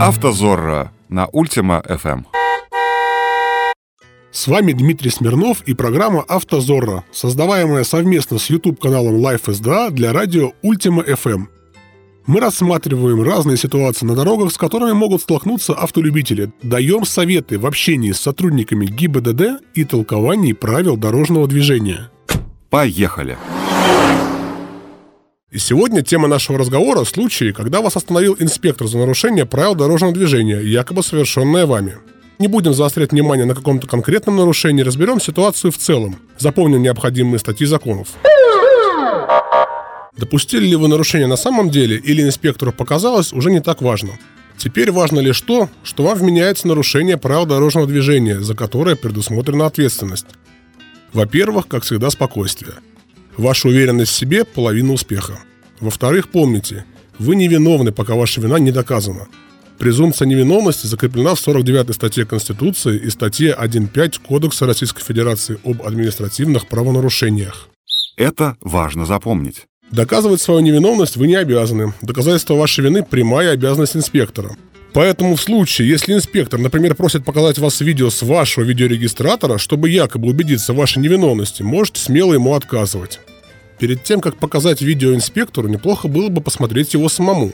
Автозорро на Ультима FM. С вами Дмитрий Смирнов и программа «Автозорро», создаваемая совместно с YouTube-каналом Life SDA для радио Ультима FM. Мы рассматриваем разные ситуации на дорогах, с которыми могут столкнуться автолюбители, даем советы в общении с сотрудниками ГИБДД и толковании правил дорожного движения. Поехали! И сегодня тема нашего разговора – случаи, когда вас остановил инспектор за нарушение правил дорожного движения, якобы совершенное вами. Не будем заострять внимание на каком-то конкретном нарушении, разберем ситуацию в целом, запомним необходимые статьи законов. Допустили ли вы нарушение на самом деле или инспектору показалось, уже не так важно. Теперь важно лишь то, что вам вменяется нарушение правил дорожного движения, за которое предусмотрена ответственность. Во-первых, как всегда, спокойствие – Ваша уверенность в себе – половина успеха. Во-вторых, помните, вы невиновны, пока ваша вина не доказана. Презумпция невиновности закреплена в 49 статье Конституции и статье 1.5 Кодекса Российской Федерации об административных правонарушениях. Это важно запомнить. Доказывать свою невиновность вы не обязаны. Доказательство вашей вины – прямая обязанность инспектора. Поэтому в случае, если инспектор, например, просит показать вас видео с вашего видеорегистратора, чтобы якобы убедиться в вашей невиновности, можете смело ему отказывать. Перед тем, как показать видео инспектору, неплохо было бы посмотреть его самому.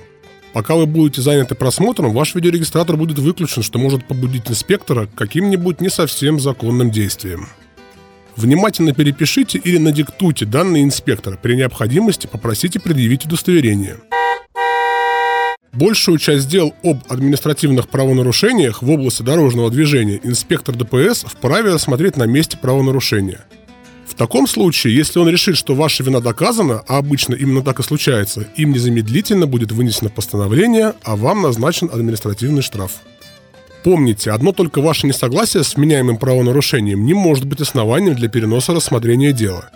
Пока вы будете заняты просмотром, ваш видеорегистратор будет выключен, что может побудить инспектора к каким-нибудь не совсем законным действиям. Внимательно перепишите или надиктуйте данные инспектора. При необходимости попросите предъявить удостоверение. Большую часть дел об административных правонарушениях в области дорожного движения инспектор ДПС вправе рассмотреть на месте правонарушения. Таком случае, если он решит, что ваша вина доказана, а обычно именно так и случается, им незамедлительно будет вынесено постановление, а вам назначен административный штраф. Помните, одно только ваше несогласие с вменяемым правонарушением не может быть основанием для переноса рассмотрения дела.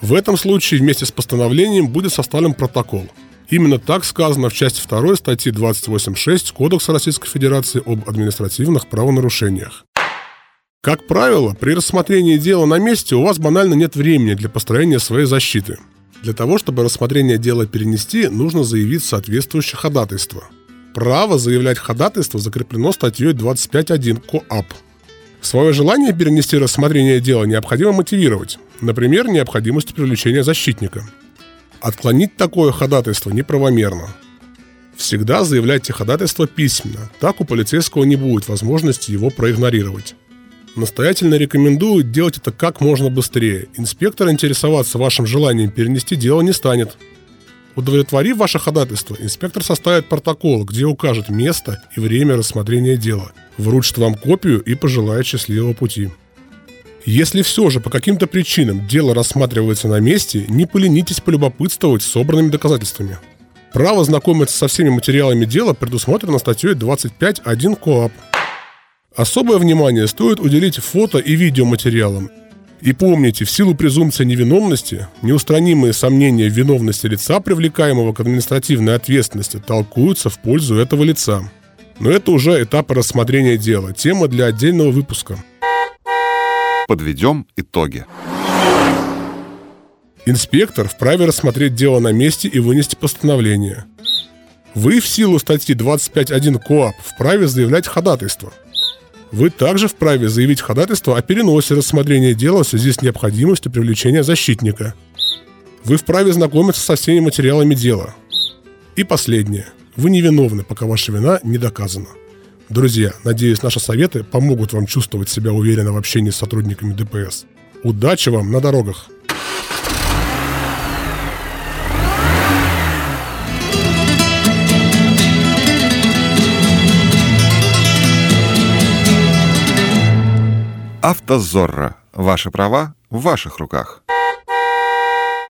В этом случае вместе с постановлением будет составлен протокол – Именно так сказано в части 2 статьи 28.6 Кодекса Российской Федерации об административных правонарушениях. Как правило, при рассмотрении дела на месте у вас банально нет времени для построения своей защиты. Для того, чтобы рассмотрение дела перенести, нужно заявить соответствующее ходатайство. Право заявлять ходатайство закреплено статьей 25.1 КоАП. Свое желание перенести рассмотрение дела необходимо мотивировать, например, необходимостью привлечения защитника – Отклонить такое ходатайство неправомерно. Всегда заявляйте ходатайство письменно, так у полицейского не будет возможности его проигнорировать. Настоятельно рекомендую делать это как можно быстрее. Инспектор интересоваться вашим желанием перенести дело не станет. Удовлетворив ваше ходатайство, инспектор составит протокол, где укажет место и время рассмотрения дела, вручит вам копию и пожелает счастливого пути. Если все же по каким-то причинам дело рассматривается на месте, не поленитесь полюбопытствовать собранными доказательствами. Право знакомиться со всеми материалами дела предусмотрено статьей 25.1 КоАП. Особое внимание стоит уделить фото и видеоматериалам. И помните, в силу презумпции невиновности, неустранимые сомнения в виновности лица, привлекаемого к административной ответственности, толкуются в пользу этого лица. Но это уже этап рассмотрения дела, тема для отдельного выпуска – Подведем итоги. Инспектор вправе рассмотреть дело на месте и вынести постановление. Вы в силу статьи 25.1 КоАП вправе заявлять ходатайство. Вы также вправе заявить ходатайство о переносе рассмотрения дела в связи с необходимостью привлечения защитника. Вы вправе знакомиться со всеми материалами дела. И последнее. Вы невиновны, пока ваша вина не доказана. Друзья, надеюсь, наши советы помогут вам чувствовать себя уверенно в общении с сотрудниками ДПС. Удачи вам на дорогах! Автозорро. Ваши права в ваших руках.